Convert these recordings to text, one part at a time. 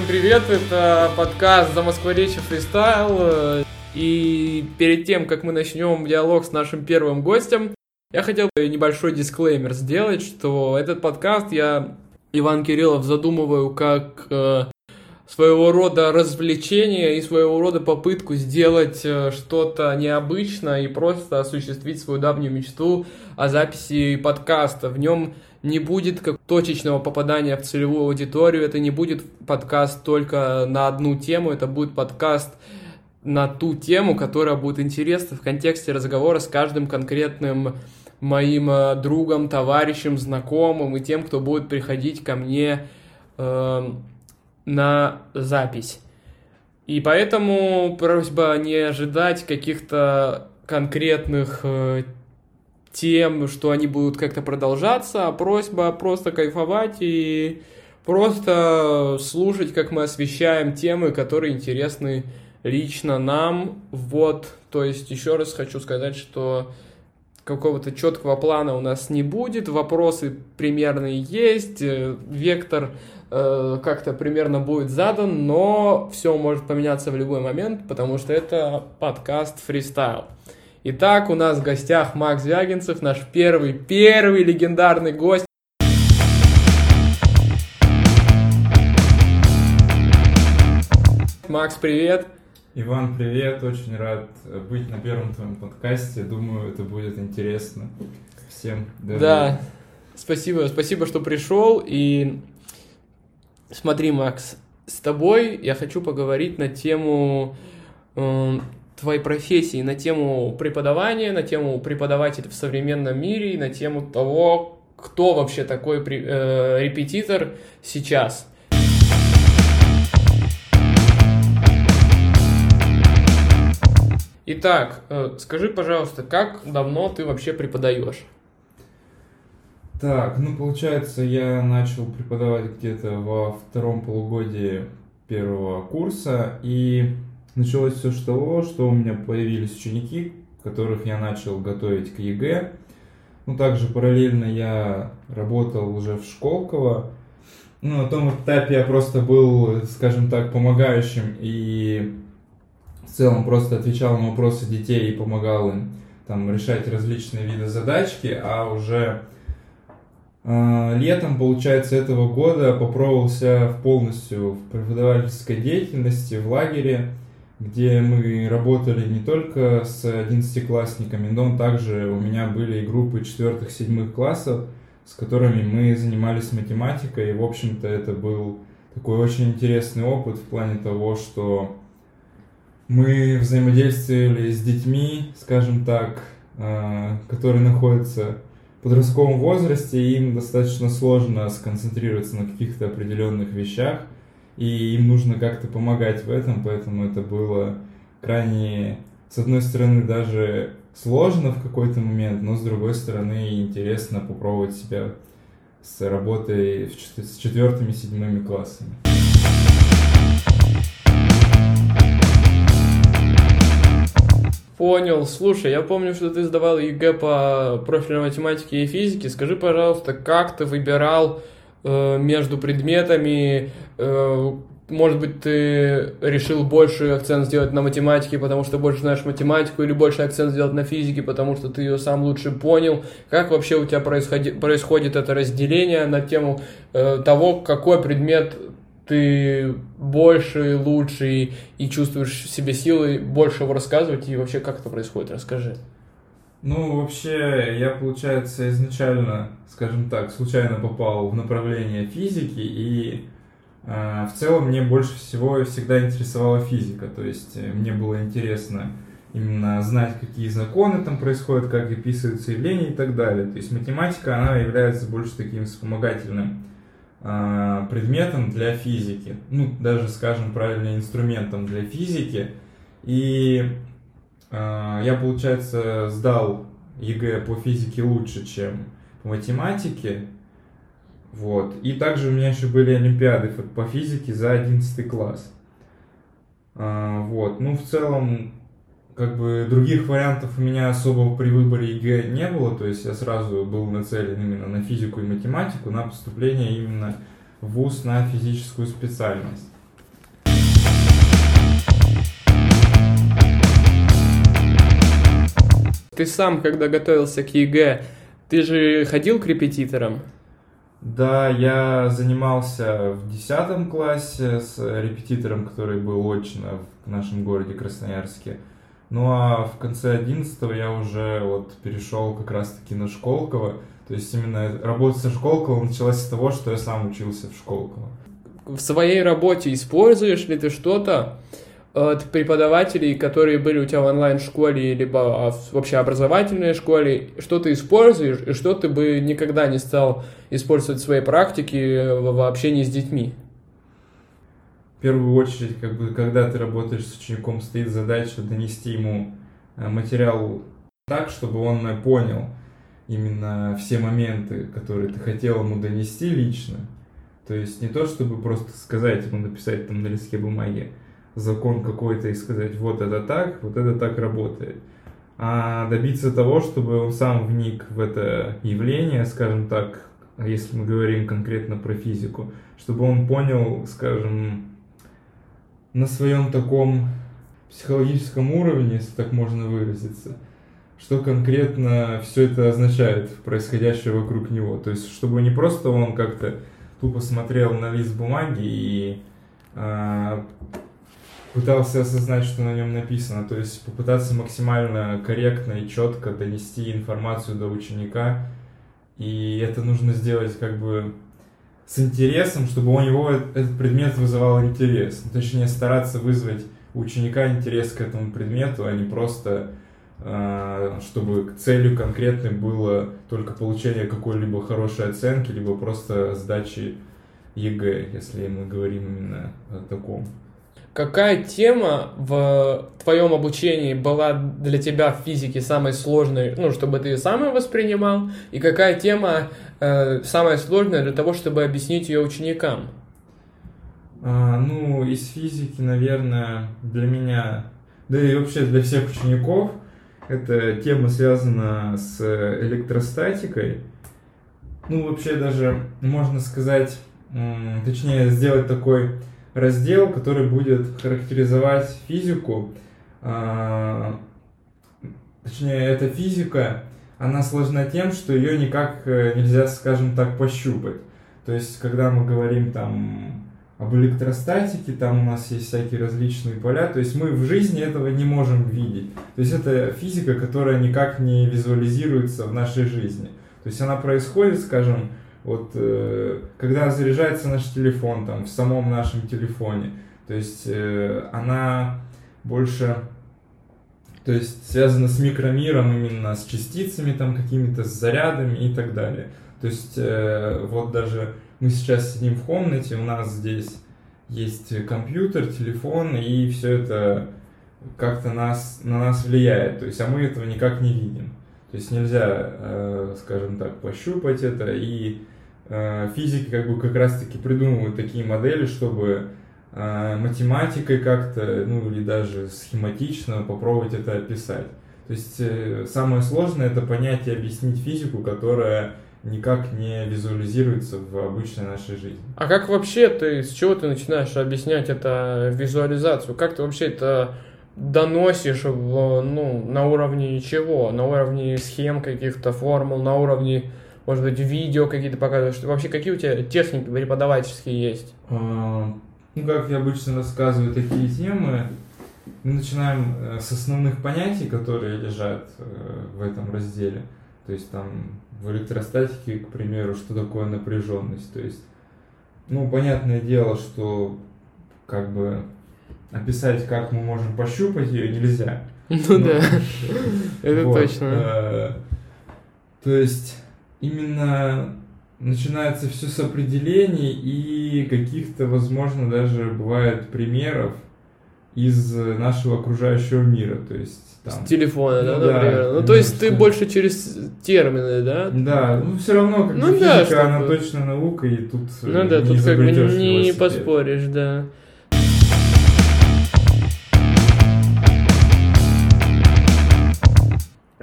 Всем привет, это подкаст «За Москворечье фристайл». И перед тем, как мы начнем диалог с нашим первым гостем, я хотел бы небольшой дисклеймер сделать, что этот подкаст я, Иван Кириллов, задумываю как э, своего рода развлечение и своего рода попытку сделать э, что-то необычное и просто осуществить свою давнюю мечту о записи подкаста. В нем не будет как точечного попадания в целевую аудиторию, это не будет подкаст только на одну тему, это будет подкаст на ту тему, которая будет интересна в контексте разговора с каждым конкретным моим э, другом, товарищем, знакомым и тем, кто будет приходить ко мне э, на запись. И поэтому просьба не ожидать каких-то конкретных э, тем, что они будут как-то продолжаться, а просьба просто кайфовать и просто слушать, как мы освещаем темы, которые интересны лично нам. Вот, то есть еще раз хочу сказать, что какого-то четкого плана у нас не будет, вопросы примерные есть, э, вектор э, как-то примерно будет задан, но все может поменяться в любой момент, потому что это подкаст фристайл. Итак, у нас в гостях Макс Звягинцев, наш первый, первый легендарный гость. Макс, привет. Иван, привет. Очень рад быть на первом твоем подкасте. Думаю, это будет интересно всем. Даже... Да, спасибо, спасибо, что пришел. И смотри, Макс, с тобой я хочу поговорить на тему э, твоей профессии на тему преподавания, на тему преподавателя в современном мире и на тему того, кто вообще такой э, репетитор сейчас. Итак, э, скажи, пожалуйста, как давно ты вообще преподаешь? Так, ну получается, я начал преподавать где-то во втором полугодии первого курса, и Началось все с того, что у меня появились ученики, которых я начал готовить к ЕГЭ. Ну, также параллельно я работал уже в Школково. Ну, на том этапе я просто был, скажем так, помогающим и в целом просто отвечал на вопросы детей и помогал им там решать различные виды задачки, а уже э, летом, получается, этого года попробовался полностью в преподавательской деятельности в лагере где мы работали не только с одиннадцатиклассниками, но также у меня были и группы четвертых-седьмых классов, с которыми мы занимались математикой. И, в общем-то, это был такой очень интересный опыт в плане того, что мы взаимодействовали с детьми, скажем так, э, которые находятся в подростковом возрасте, и им достаточно сложно сконцентрироваться на каких-то определенных вещах – и им нужно как-то помогать в этом, поэтому это было крайне, с одной стороны, даже сложно в какой-то момент, но с другой стороны интересно попробовать себя с работой с четвертыми, седьмыми классами. Понял. Слушай, я помню, что ты сдавал ЕГЭ по профильной математике и физике. Скажи, пожалуйста, как ты выбирал между предметами. Э, может быть, ты решил больше акцент сделать на математике, потому что больше знаешь математику, или больше акцент сделать на физике, потому что ты ее сам лучше понял. Как вообще у тебя происходит, происходит это разделение на тему э, того, какой предмет ты больше, лучше и, и чувствуешь в себе силы больше его рассказывать, и вообще как это происходит, расскажи. Ну, вообще, я, получается, изначально, скажем так, случайно попал в направление физики, и э, в целом мне больше всего всегда интересовала физика, то есть э, мне было интересно именно знать, какие законы там происходят, как описываются явления и так далее. То есть математика, она является больше таким вспомогательным э, предметом для физики, ну, даже, скажем правильно, инструментом для физики, и я, получается, сдал ЕГЭ по физике лучше, чем по математике. Вот. И также у меня еще были олимпиады по физике за 11 класс. А, вот. Ну, в целом, как бы других вариантов у меня особо при выборе ЕГЭ не было, то есть я сразу был нацелен именно на физику и математику, на поступление именно в ВУЗ на физическую специальность. Ты сам, когда готовился к ЕГЭ, ты же ходил к репетиторам? Да, я занимался в 10 классе с репетитором, который был очно в нашем городе Красноярске. Ну а в конце 11 я уже вот перешел как раз-таки на Школково. То есть именно работа со Школково началась с того, что я сам учился в Школково. В своей работе используешь ли ты что-то от преподавателей, которые были у тебя в онлайн-школе, либо в вообще образовательной школе, что ты используешь и что ты бы никогда не стал использовать в своей практике в общении с детьми? В первую очередь, как бы, когда ты работаешь с учеником, стоит задача донести ему э, материал так, чтобы он понял именно все моменты, которые ты хотел ему донести лично. То есть не то, чтобы просто сказать ему, написать там на листке бумаги, закон какой-то и сказать, вот это так, вот это так работает. А добиться того, чтобы он сам вник в это явление, скажем так, если мы говорим конкретно про физику, чтобы он понял, скажем, на своем таком психологическом уровне, если так можно выразиться, что конкретно все это означает, происходящее вокруг него. То есть, чтобы не просто он как-то тупо смотрел на лист бумаги и а, пытался осознать, что на нем написано, то есть попытаться максимально корректно и четко донести информацию до ученика, и это нужно сделать как бы с интересом, чтобы у него этот предмет вызывал интерес, ну, точнее стараться вызвать у ученика интерес к этому предмету, а не просто а, чтобы целью конкретной было только получение какой-либо хорошей оценки, либо просто сдачи ЕГЭ, если мы говорим именно о таком. Какая тема в твоем обучении была для тебя в физике самой сложной, ну, чтобы ты ее сам воспринимал, и какая тема э, самая сложная для того, чтобы объяснить ее ученикам? А, ну, из физики, наверное, для меня, да и вообще для всех учеников, эта тема связана с электростатикой. Ну, вообще даже можно сказать, точнее, сделать такой раздел, который будет характеризовать физику. А, точнее, эта физика, она сложна тем, что ее никак э, нельзя, скажем так, пощупать. То есть, когда мы говорим там об электростатике, там у нас есть всякие различные поля, то есть мы в жизни этого не можем видеть. То есть это физика, которая никак не визуализируется в нашей жизни. То есть она происходит, скажем, вот э, когда заряжается наш телефон, там, в самом нашем телефоне, то есть э, она больше то есть связана с микромиром, именно с частицами там какими-то, с зарядами и так далее. То есть э, вот даже мы сейчас сидим в комнате, у нас здесь есть компьютер, телефон, и все это как-то нас, на нас влияет, то есть, а мы этого никак не видим. То есть нельзя, э, скажем так, пощупать это, и э, физики как бы как раз-таки придумывают такие модели, чтобы э, математикой как-то, ну или даже схематично попробовать это описать. То есть самое сложное это понять и объяснить физику, которая никак не визуализируется в обычной нашей жизни. А как вообще ты, с чего ты начинаешь объяснять это визуализацию? Как ты вообще это доносишь в, ну, на уровне чего? На уровне схем каких-то, формул, на уровне, может быть, видео какие-то показываешь? Вообще, какие у тебя техники преподавательские есть? А, ну, как я обычно рассказываю такие темы, мы начинаем э, с основных понятий, которые лежат э, в этом разделе. То есть там в электростатике, к примеру, что такое напряженность. То есть, ну, понятное дело, что как бы описать, как мы можем пощупать ее, нельзя. Ну да, это точно. Э, то есть, именно начинается все с определений и каких-то, возможно, даже бывает примеров из нашего окружающего мира. То есть там. С телефона, да, ну, например. Да, ну, то есть ты больше через термины, да? Да, ну все равно, как ну, да, физика, она точно наука, и тут Ну да, тут как бы не поспоришь, да.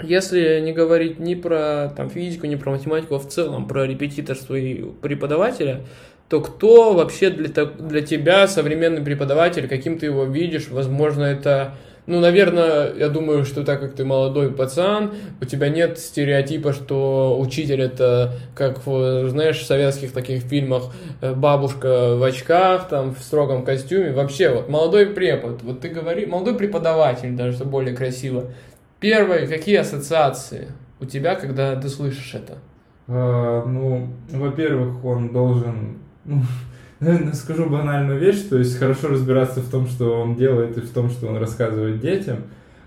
Если не говорить ни про там, физику, ни про математику, а в целом про репетиторство и преподавателя, то кто вообще для, для тебя современный преподаватель, каким ты его видишь? Возможно, это ну, наверное, я думаю, что так как ты молодой пацан, у тебя нет стереотипа, что учитель это, как, знаешь, в советских таких фильмах, э, бабушка в очках, там, в строгом костюме. Вообще, вот, молодой препод, вот ты говори, молодой преподаватель, даже, что более красиво. Первые, какие ассоциации у тебя, когда ты слышишь это? А, ну, во-первых, он должен, ну, наверное, скажу банальную вещь, то есть хорошо разбираться в том, что он делает и в том, что он рассказывает детям.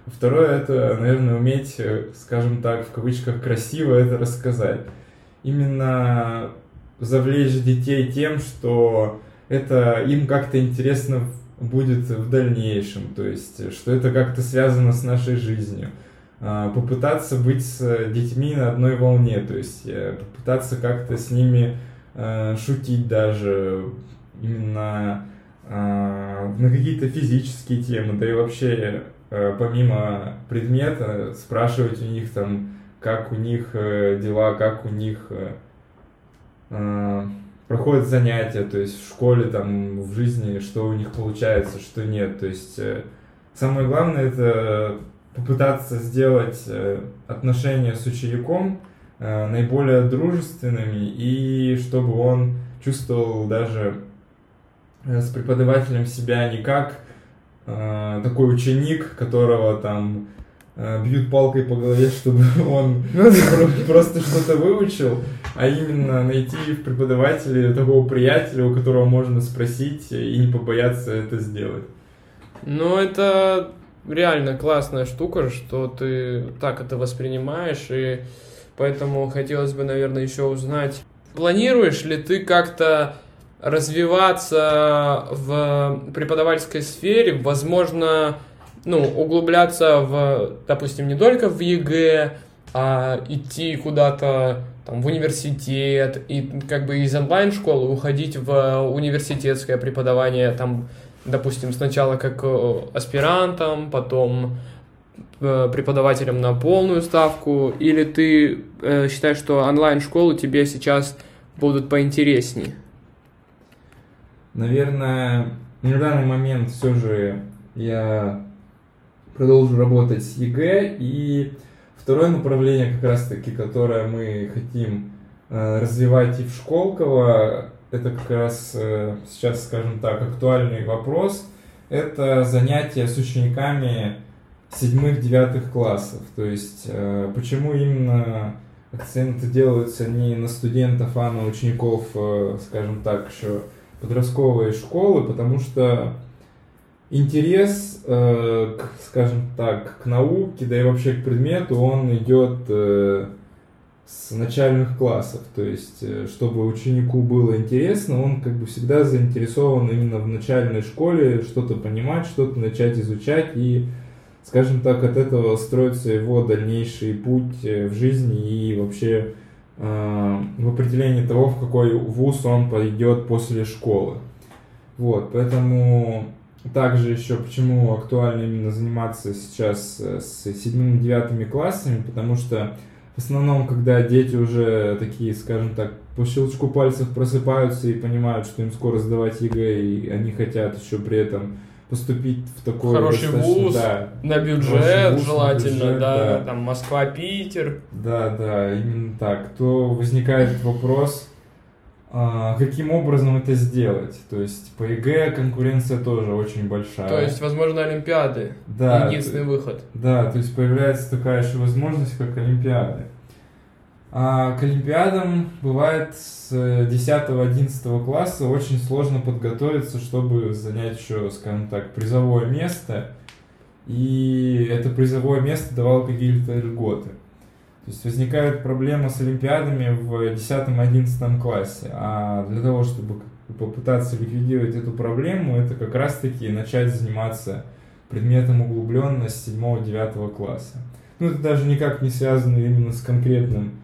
Второе, это, наверное, уметь, э, скажем так, в кавычках, красиво это рассказать. Именно завлечь детей тем, что это им как-то интересно будет в дальнейшем, то есть, что это как-то связано с нашей жизнью. А, попытаться быть с детьми на одной волне, то есть э, попытаться как-то с ними э, шутить даже именно э, на какие-то физические темы, да и вообще э, помимо предмета спрашивать у них там, как у них э, дела, как у них э, э, проходят занятия, то есть в школе, там, в жизни, что у них получается, что нет. То есть э, самое главное это попытаться сделать э, отношения с учеником Э, наиболее дружественными и чтобы он чувствовал даже с преподавателем себя не как такой ученик, которого там бьют палкой по голове, чтобы он ну просто что-то выучил, а именно найти в преподавателе такого приятеля, у которого можно спросить и не побояться это сделать. Ну, это реально классная штука, что ты так это воспринимаешь, и Поэтому хотелось бы, наверное, еще узнать, планируешь ли ты как-то развиваться в преподавательской сфере, возможно, ну, углубляться в, допустим, не только в ЕГЭ, а идти куда-то там, в университет и как бы из онлайн-школы уходить в университетское преподавание, там, допустим, сначала как э, аспирантом, потом Э, преподавателем на полную ставку, или ты э, считаешь, что онлайн-школы тебе сейчас будут поинтереснее? Наверное, на данный момент все же я продолжу работать с ЕГЭ. И второе направление, как раз таки, которое мы хотим э, развивать и в Школково, это как раз э, сейчас, скажем так, актуальный вопрос. Это занятия с учениками седьмых-девятых классов. То есть, э, почему именно акценты делаются не на студентов, а на учеников, скажем так, еще подростковой школы, потому что интерес, э, к, скажем так, к науке, да и вообще к предмету, он идет с начальных классов. То есть, чтобы ученику было интересно, он как бы всегда заинтересован именно в начальной школе что-то понимать, что-то начать изучать и скажем так, от этого строится его дальнейший путь э, в жизни и вообще э, в определении того, в какой вуз он пойдет после школы. Вот, поэтому также еще почему актуально именно заниматься сейчас э, с седьмыми девятыми классами, потому что в основном, когда дети уже такие, скажем так, по щелчку пальцев просыпаются и понимают, что им скоро сдавать ЕГЭ, и они хотят еще при этом поступить в такой хороший вуз да, на бюджет вуз, желательно, на бюджет, да, да, там Москва, Питер. Да, да, именно так. То возникает вопрос, каким образом это сделать? То есть по ЕГЭ конкуренция тоже очень большая. То есть, возможно, Олимпиады. Да. Единственный выход. Да, то есть появляется такая еще возможность, как Олимпиады. А к Олимпиадам бывает с 10-11 класса очень сложно подготовиться, чтобы занять еще, скажем так, призовое место. И это призовое место давало какие-то льготы. То есть возникает проблема с Олимпиадами в 10-11 классе. А для того, чтобы попытаться ликвидировать эту проблему, это как раз-таки начать заниматься предметом углубленно с 7-9 класса. Ну, это даже никак не связано именно с конкретным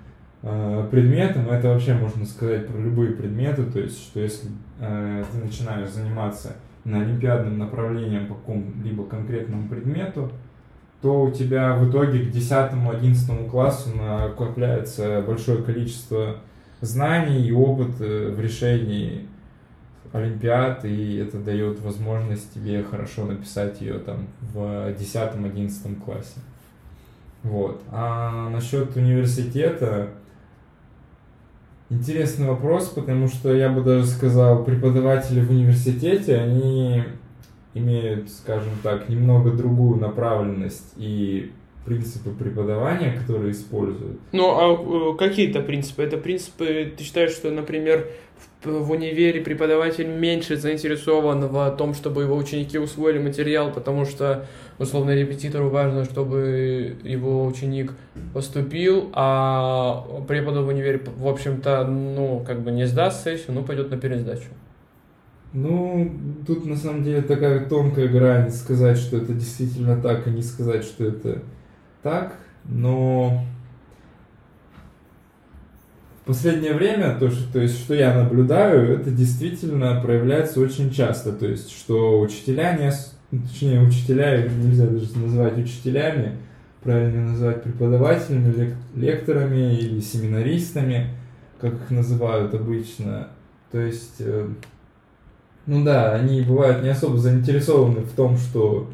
Э, предметом, это вообще можно сказать про любые предметы, то есть, что если э, ты начинаешь заниматься на олимпиадным направлением по какому-либо конкретному предмету, то у тебя в итоге к 10-11 классу накопляется большое количество знаний и опыт э, в решении олимпиад, и это дает возможность тебе хорошо написать ее там в 10-11 классе. Вот. А насчет университета, интересный вопрос, потому что я бы даже сказал, преподаватели в университете, они имеют, скажем так, немного другую направленность и принципы преподавания, которые используют. Ну, а э, какие-то принципы? Это принципы, ты считаешь, что, например, в, в универе преподаватель меньше заинтересован в том, чтобы его ученики усвоили материал, потому что, условно, репетитору важно, чтобы его ученик поступил, а преподу в универе, в общем-то, ну, как бы не сдаст сессию, ну, пойдет на пересдачу. Ну, тут на самом деле такая тонкая грань сказать, что это действительно так, и не сказать, что это так, но в последнее время то, что, то есть, что я наблюдаю, это действительно проявляется очень часто. То есть, что учителя не, точнее, учителя нельзя даже назвать учителями, правильно называть преподавателями, лекторами или семинаристами, как их называют обычно. То есть, э, ну да, они бывают не особо заинтересованы в том, что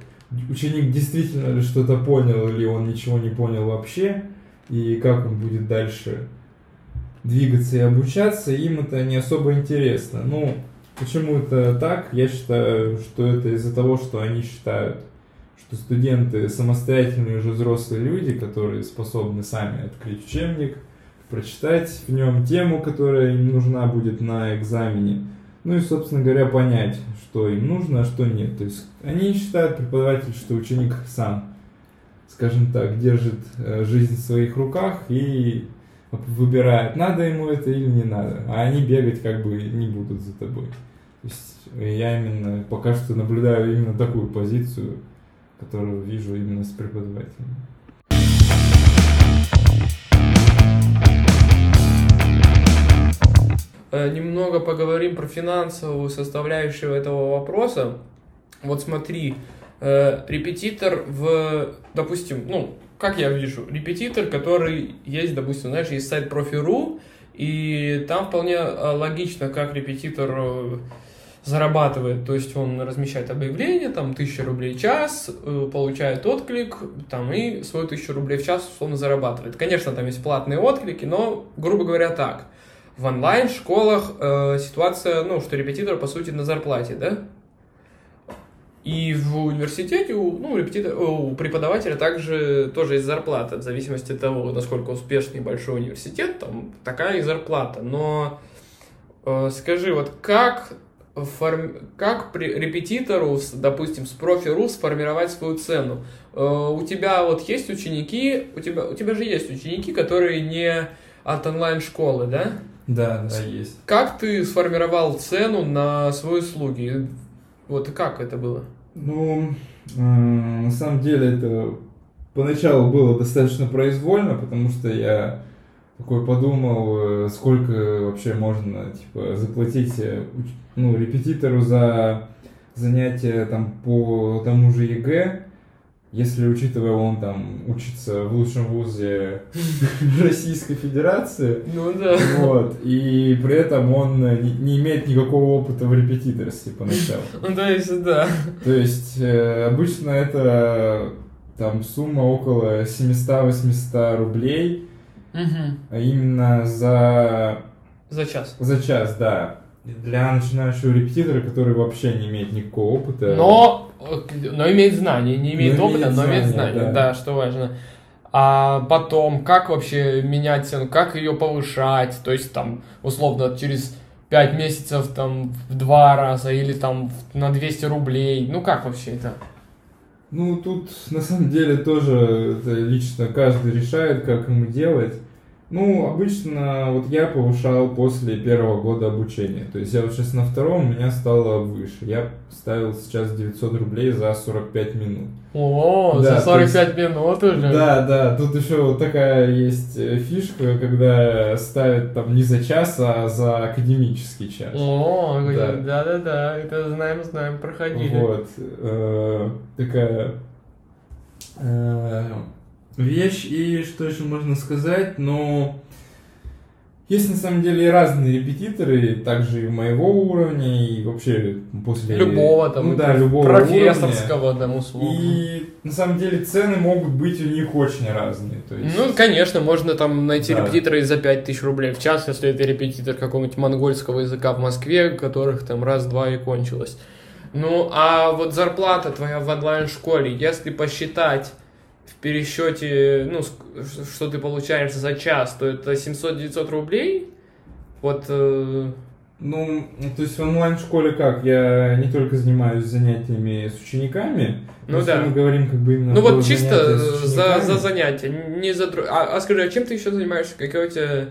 ученик действительно ли что-то понял, или он ничего не понял вообще, и как он будет дальше двигаться и обучаться, им это не особо интересно. Ну, почему это так? Я считаю, что это из-за того, что они считают, что студенты самостоятельные уже взрослые люди, которые способны сами открыть учебник, прочитать в нем тему, которая им нужна будет на экзамене, ну и, собственно говоря, понять, что им нужно, а что нет. То есть они считают, преподаватель, что ученик сам, скажем так, держит э, жизнь в своих руках и выбирает, надо ему это или не надо. А они бегать как бы не будут за тобой. То есть я именно пока что наблюдаю именно такую позицию, которую вижу именно с преподавателем. Немного поговорим про финансовую составляющую этого вопроса. Вот смотри, э, репетитор в, допустим, ну, как я вижу, репетитор, который есть, допустим, знаешь, есть сайт Профи.ру, и там вполне э, логично, как репетитор зарабатывает, то есть он размещает объявление, там, 1000 рублей в час, получает отклик, там, и свою 1000 рублей в час, условно, зарабатывает. Конечно, там есть платные отклики, но, грубо говоря, так – в онлайн-школах э, ситуация, ну, что репетитор, по сути, на зарплате, да? И в университете у, ну, репетитор, у преподавателя также тоже есть зарплата, в зависимости от того, насколько успешный большой университет, там такая и зарплата. Но э, скажи, вот как, форм... как при репетитору, допустим, с профи.ру сформировать свою цену? Э, у тебя вот есть ученики, у тебя, у тебя же есть ученики, которые не от онлайн-школы, да? Да, да, есть. Как ты сформировал цену на свои услуги? Вот как это было? Ну, на самом деле это поначалу было достаточно произвольно, потому что я такой подумал, э, сколько вообще можно типа заплатить э, ну, репетитору за занятие там по тому же ЕГЭ если учитывая, он там учится в лучшем вузе Российской Федерации, ну да. Вот, и при этом он не, не имеет никакого опыта в репетиторстве поначалу. Ну то есть, да. То есть, э, обычно это там сумма около 700-800 рублей, угу. а именно за... За час. За час, да. Для начинающего репетитора, который вообще не имеет никакого опыта. Но но имеет знания, не имеет но опыта, имеет но имеет знания, да. да, что важно. А потом, как вообще менять цену, как ее повышать, то есть там, условно, через 5 месяцев там в два раза или там на 200 рублей, ну как вообще это? Ну, тут на самом деле тоже это лично каждый решает, как ему делать. Ну, обычно вот я повышал после первого года обучения. То есть я вот сейчас на втором, у меня стало выше. Я ставил сейчас 900 рублей за 45 минут. О, да, за 45 есть, минут уже? Да, да. Тут еще вот такая есть э, фишка, когда ставят там не за час, а за академический час. О, да-да-да, это знаем, знаем, проходили. Вот. Э, такая... Э, вещь, и что еще можно сказать, но Есть на самом деле и разные репетиторы, также и моего уровня, и вообще после... Любого там, ну, да, любого профессорского уровня. там условно. И на самом деле цены могут быть у них очень разные. То есть... Ну, конечно, можно там найти Да. репетитора и за 5000 рублей в час, если это репетитор какого-нибудь монгольского языка в Москве, которых там раз-два и кончилось. Ну, а вот зарплата твоя в онлайн-школе, если посчитать пересчете, ну, что ты получаешь за час, то это 700-900 рублей. Вот, э, Ну, то есть в онлайн-школе как? Я не только занимаюсь занятиями с учениками, Ну да. мы говорим как бы именно ну вот чисто за, за занятия, не за... А, а скажи, а чем ты еще занимаешься? Какой у тебя...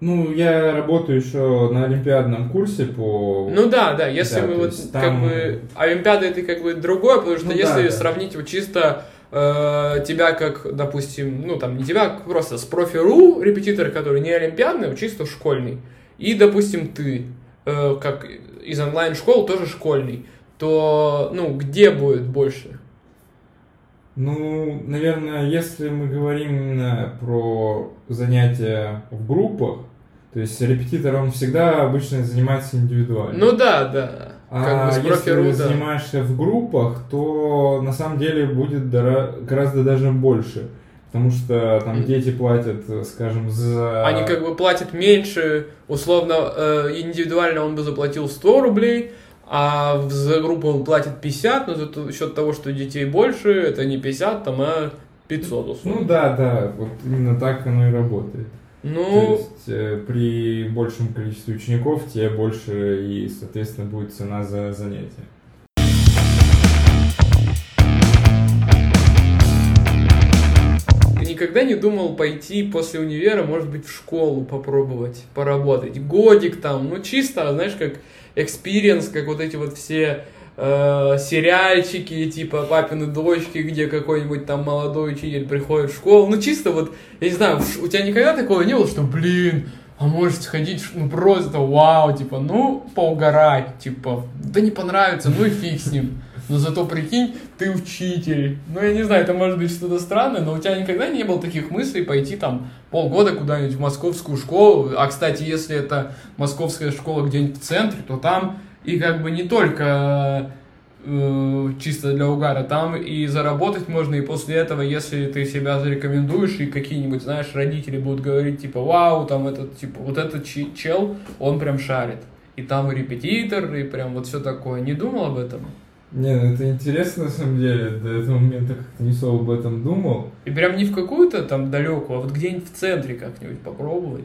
Ну, я работаю еще на олимпиадном курсе по... Ну да, да, если Да, мы вот есть как там- бы Олимпиада это как бы другое, потому что Ну если да, да. сравнить вот чисто э, тебя как, допустим, ну там не тебя, а просто с профи.ру репетитор, который не олимпиадный, а чисто школьный, и, допустим, ты э, как из онлайн-школ тоже школьный, то, ну, где будет больше? Ну, наверное, если мы говорим именно про занятия в группах, то есть репетитор, он всегда обычно занимается индивидуально. Ну да, да. А Как бы с если ты занимаешься в группах, то на самом деле будет гораздо даже больше. Потому что там дети платят, скажем, за... Они как бы платят меньше, условно, э, индивидуально он бы заплатил 100 рублей, а за группу он платит 50, но за счет того, что детей больше, это не 50, там, а 500 условно. Ну да, да, вот именно так оно и работает. То Ну, есть э, при большем количестве учеников тебе больше и, соответственно, будет цена за занятие. никогда не думал пойти после универа, может быть, в школу попробовать поработать? Годик там, ну чисто, знаешь, как experience, как вот эти вот все э, сериальчики, типа папины дочки, где какой-нибудь там молодой учитель приходит в школу. Ну чисто вот, я не знаю, у тебя никогда такого не было, что, блин, а может сходить, ну просто вау, типа, ну, поугарать, типа, да не понравится, ну и фиг с ним. Но зато прикинь, ты учитель. Ну, я не знаю, это может быть что-то странное, но у тебя никогда не было таких мыслей пойти там полгода куда-нибудь в московскую школу. А, кстати, если это московская школа где-нибудь в центре, то там и как бы не только э, чисто для угара, там и заработать можно, и после этого, если ты себя зарекомендуешь, и какие-нибудь, знаешь, родители будут говорить, типа, вау, там этот, типа, вот этот чел, он прям шарит. И там и репетитор, и прям вот все такое. Не думал об этом? Не, ну это интересно на самом деле. До этого момента как-то не особо об этом думал. И прям не в какую-то там далекую, а вот где-нибудь в центре как-нибудь попробовать.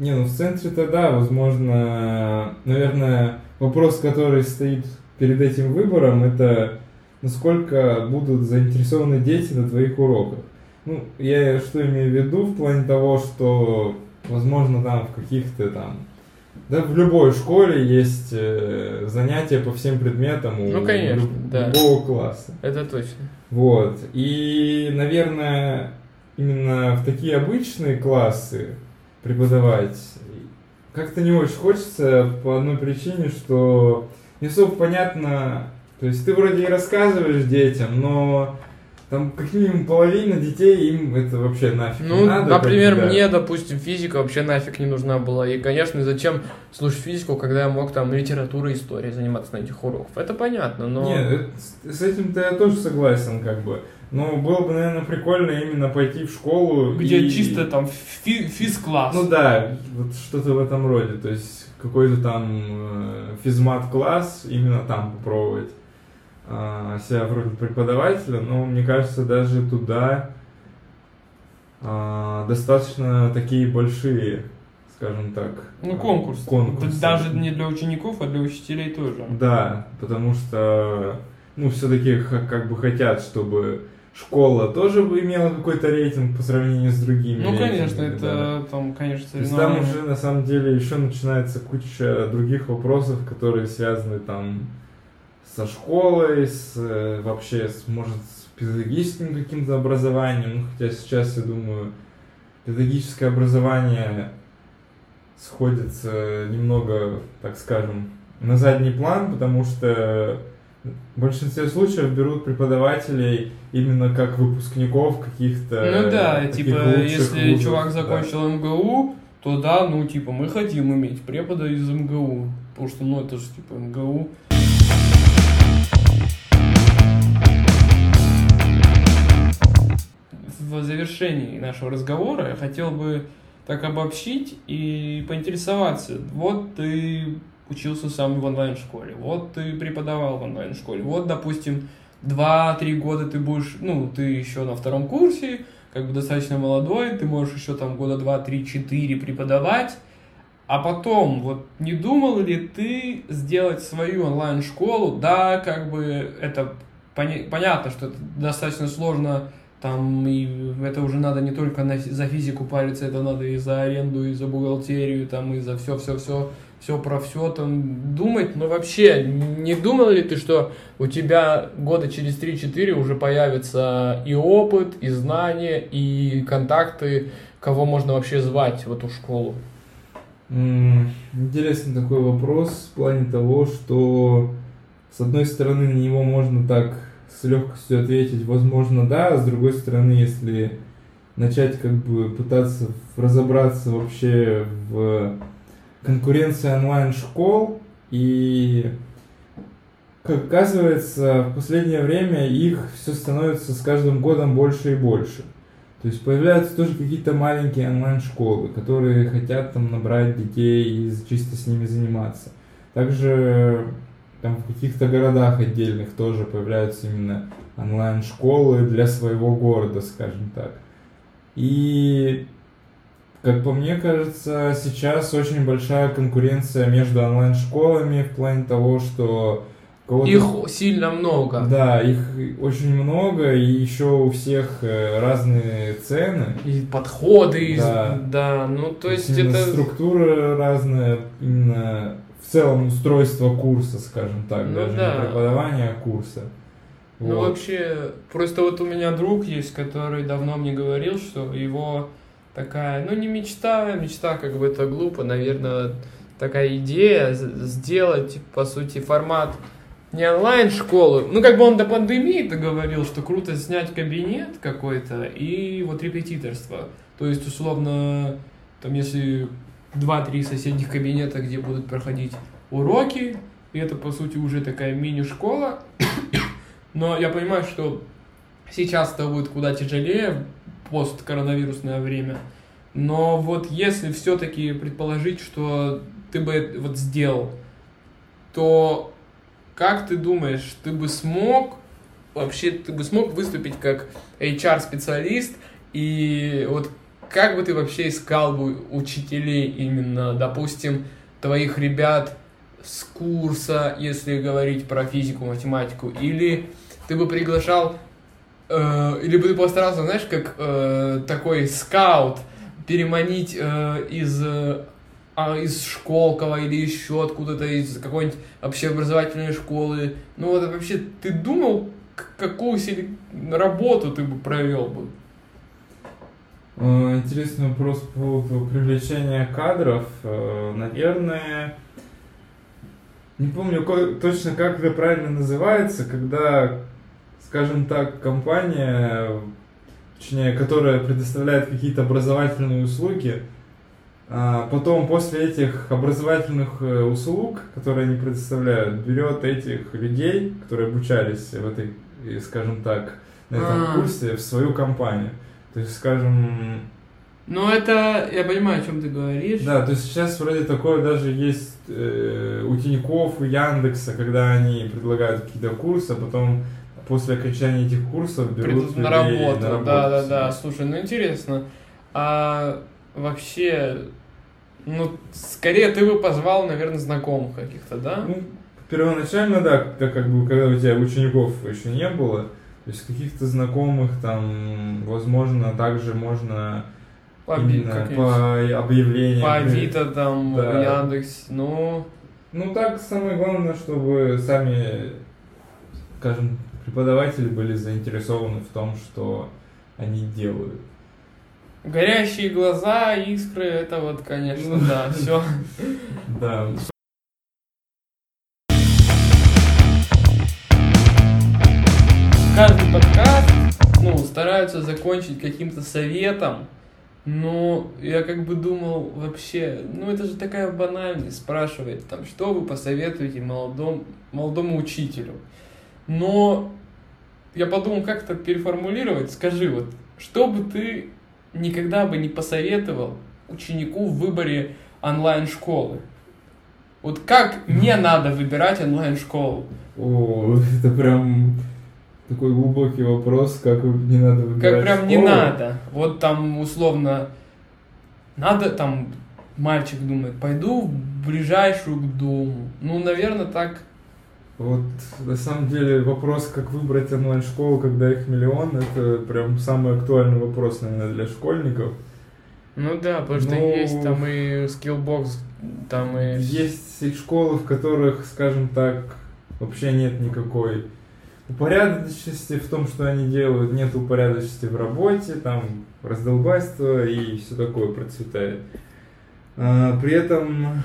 Не, ну в центре-то да, возможно, наверное, вопрос, который стоит перед этим выбором, это насколько будут заинтересованы дети на твоих уроках. Ну, я что имею в виду в плане того, что, возможно, там в каких-то там да, в любой школе есть э, занятия по всем предметам у Ну, конечно, люб- да. любого класса. Это точно. Вот. И, наверное, именно в такие обычные классы преподавать как-то не очень хочется по одной причине, что не особо понятно, то есть ты вроде и рассказываешь детям, но там как минимум половина детей им это вообще нафиг Ну, не надо. например, когда- мне, допустим, физика вообще нафиг не нужна была. И, конечно, зачем слушать физику, когда я мог там литературой, историей заниматься на этих уроках? Это понятно, но... Нет, с- с этим-то я тоже согласен, как бы. Но было бы, наверное, прикольно именно пойти в школу. Где и- чисто там фи- физ-класс. Ну да, вот что-то в этом роде. То есть какой-то там э, физмат-класс, именно там попробовать а, себя в роли преподавателя. Но мне кажется, даже туда а, достаточно такие большие, скажем так. Ну, а, конкурс. Даже не для учеников, а для учителей тоже. Да, потому что, ну, все-таки как бы хотят, чтобы школа тоже имела какой-то рейтинг по сравнению с другими. Ну, конечно, рейтингами, да. это там, конечно, То есть там уже на самом деле еще начинается куча других вопросов, которые связаны там со школой, с э, вообще с, может с педагогическим каким-то образованием. Ну, хотя сейчас я думаю, педагогическое образование сходится немного, так скажем, на задний план, потому что в большинстве случаев берут преподавателей именно как выпускников каких-то Ну да, типа, если вузов, чувак да. закончил МГУ, то да, ну, типа, мы хотим иметь препода из МГУ, потому что, ну, это же, типа, МГУ. В завершении нашего разговора я хотел бы так обобщить и поинтересоваться. Вот ты учился сам в онлайн-школе, вот ты преподавал в онлайн-школе, вот, допустим, 2-3 года ты будешь, ну, ты еще на втором курсе, как бы достаточно молодой, ты можешь еще там года 2-3-4 преподавать, а потом, вот не думал ли ты сделать свою онлайн-школу? Да, как бы это поня- понятно, что это достаточно сложно, там и это уже надо не только на, за физику париться, это надо и за аренду, и за бухгалтерию, там, и за все-все-все все про все там думать, но вообще не думал ли ты, что у тебя года через 3-4 уже появится и опыт, и знания, и контакты, кого можно вообще звать в эту школу? Интересный такой вопрос в плане того, что с одной стороны на него можно так с легкостью ответить, возможно, да, а с другой стороны, если начать как бы пытаться разобраться вообще в конкуренция онлайн-школ, и, как оказывается, в последнее время их все становится с каждым годом больше и больше. То есть появляются тоже какие-то маленькие онлайн-школы, которые хотят там набрать детей и чисто с ними заниматься. Также там в каких-то городах отдельных тоже появляются именно онлайн-школы для своего города, скажем так. И как по мне кажется, сейчас очень большая конкуренция между онлайн-школами в плане того, что их сильно много. Да, их очень много, и еще у всех э, разные цены. И подходы, да, и, да ну то есть, есть это... структура разная, именно в целом устройство курса, скажем так, ну, даже да. не преподавание курса. Ну вот. вообще, просто вот у меня друг есть, который давно мне говорил, что его такая, ну не мечта, мечта как бы это глупо, наверное, такая идея сделать, по сути, формат не онлайн-школы. Ну, как бы он до пандемии это говорил, что круто снять кабинет какой-то и вот репетиторство. То есть, условно, там, если два-три соседних кабинета, где будут проходить уроки, и это, по сути, уже такая мини-школа. Но я понимаю, что сейчас это будет куда тяжелее, посткоронавирусное время. Но вот если все-таки предположить, что ты бы вот сделал, то как ты думаешь, ты бы смог вообще, ты бы смог выступить как HR-специалист и вот как бы ты вообще искал бы учителей именно, допустим, твоих ребят с курса, если говорить про физику, математику, или ты бы приглашал э, или бы ты постарался, знаешь, как э, такой скаут переманить э, из э, а, из Школкова или еще откуда-то, из какой-нибудь общеобразовательной школы. Ну вот вообще, ты думал, какую работу ты бы провел бы? Э, интересный вопрос по поводу привлечения кадров. Э, наверное, не помню точно, как это правильно называется, когда скажем так, компания, точнее, которая предоставляет какие-то образовательные услуги, а потом после этих образовательных э, услуг, которые они предоставляют, берет этих людей, которые обучались в этой, скажем так, на этом а. курсе, в свою компанию. То есть, скажем... Ну, это, я понимаю, о чем ты говоришь. Да, то есть сейчас вроде такое даже есть э, у Тинькофф, у Яндекса, когда они предлагают какие-то курсы, а потом после окончания этих курсов берут на работу. на работу. Да, да, да. Слушай, ну интересно. А вообще, ну, скорее ты бы позвал, наверное, знакомых каких-то, да? Ну, первоначально, да, так как бы, когда у тебя учеников еще не было, то есть каких-то знакомых там, возможно, также можно по, именно по объявлениям. По Авито там, да. Яндекс, ну... Ну так, самое главное, чтобы сами, скажем, преподаватели были заинтересованы в том, что они делают. Горящие глаза, искры, это вот, конечно, да, все. Да. Каждый подкаст, ну, стараются закончить каким-то советом, Но я как бы думал вообще, ну это же такая банальность, спрашивает там, что вы посоветуете молодому, молодому учителю. Но я подумал, как это переформулировать. Скажи, вот, что бы ты никогда бы не посоветовал ученику в выборе онлайн-школы? Вот как не надо выбирать онлайн-школу? О, это прям такой глубокий вопрос, как не надо выбирать Как прям школу. не надо. Вот там условно надо там мальчик думает, пойду в ближайшую к дому. Ну, наверное, так. Вот на самом деле вопрос, как выбрать онлайн-школу, когда их миллион, это прям самый актуальный вопрос, наверное, для школьников. Ну да, потому что Ну, есть там и скиллбокс, там и... Есть школы, в которых, скажем так, вообще нет никакой упорядоченности в том, что они делают, нет упорядоченности в работе, там раздолбайство и все такое процветает. А, При этом,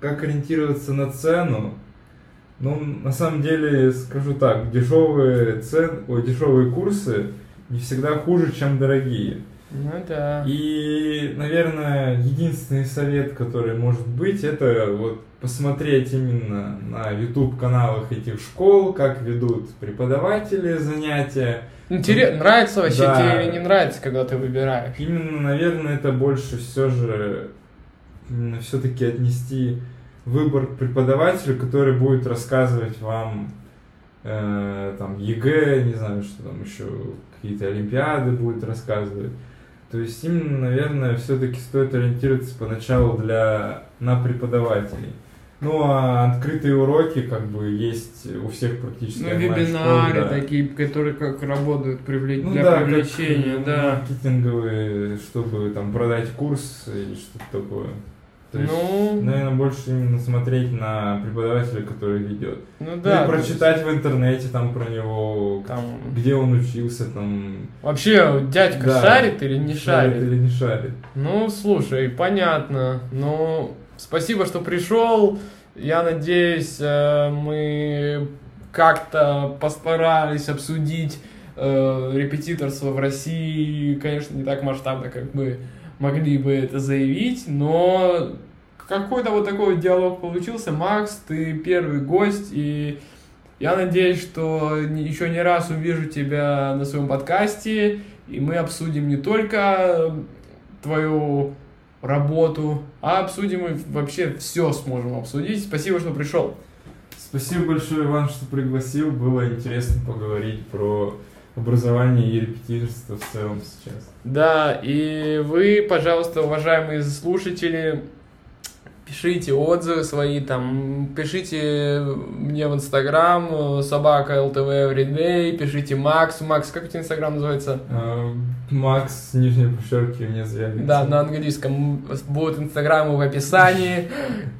как ориентироваться на цену, ну, на самом деле, скажу так, дешевые цен, ой, дешевые курсы не всегда хуже, чем дорогие. Ну да. И, наверное, единственный совет, который может быть, это вот посмотреть именно на YouTube каналах этих школ, как ведут преподаватели занятия. Интересно, нравится вообще Да. тебе или не нравится, когда ты выбираешь? Именно, наверное, это больше все же все-таки отнести выбор к преподавателю, который будет рассказывать вам э, там ЕГЭ, не знаю, что там еще какие-то олимпиады будет рассказывать. То есть именно, наверное, все-таки стоит ориентироваться поначалу для на преподавателей. Ну а открытые уроки как бы есть у всех практически. Ну, вебинары да. такие, которые как работают привле- Ну для да, как, привлечения, м, да. Маркетинговые, чтобы там продать курс или что-то такое. То есть, Ну, наверное, больше именно смотреть на преподавателя, который ведет. ну Ну да. и то есть прочитать в интернете там про него, Там... где он учился, там Вообще, дядька Да. шарит или не шарит? или не шарит. Ну, слушай, понятно. Ну, спасибо, что пришел. Я надеюсь, э, мы как-то постарались обсудить э, репетиторство в России. Конечно, не так масштабно, как мы могли бы это заявить, но какой-то вот такой вот диалог получился. Макс, ты первый гость, и я надеюсь, что еще не раз увижу тебя на своем подкасте, и мы обсудим не только твою работу, а обсудим и вообще все сможем обсудить. Спасибо, что пришел. Спасибо большое, Иван, что пригласил. Было интересно поговорить про образование и репетиторство в целом сейчас. Да, и вы, пожалуйста, уважаемые слушатели, пишите отзывы свои, там, пишите мне в Инстаграм, собака ЛТВ Everyday, пишите Макс, Макс, как у тебя Инстаграм называется? А, Макс, нижнее подчеркивание, заявится. Да, на английском будут инстаграмы в описании.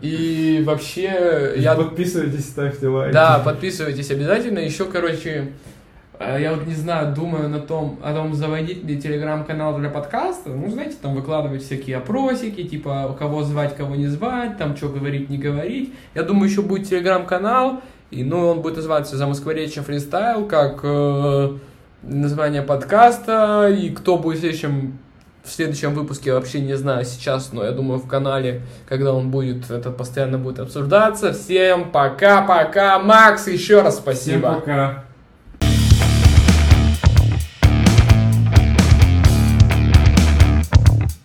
И вообще, я Подписывайтесь, ставьте лайки. Да, подписывайтесь обязательно. Еще, короче, э, я вот не знаю, думаю на том, о том, заводить ли телеграм-канал для подкаста. Ну, знаете, там выкладывать всякие опросики, типа, кого звать, кого не звать, там, что говорить, не говорить. Я думаю, еще будет телеграм-канал, и, ну, он будет называться «Замоскворечье фристайл», как э, название подкаста, и кто будет в следующем в следующем выпуске, вообще не знаю сейчас, но я думаю в канале, когда он будет, это постоянно будет обсуждаться. Всем пока-пока. Макс, еще раз Всем спасибо. пока.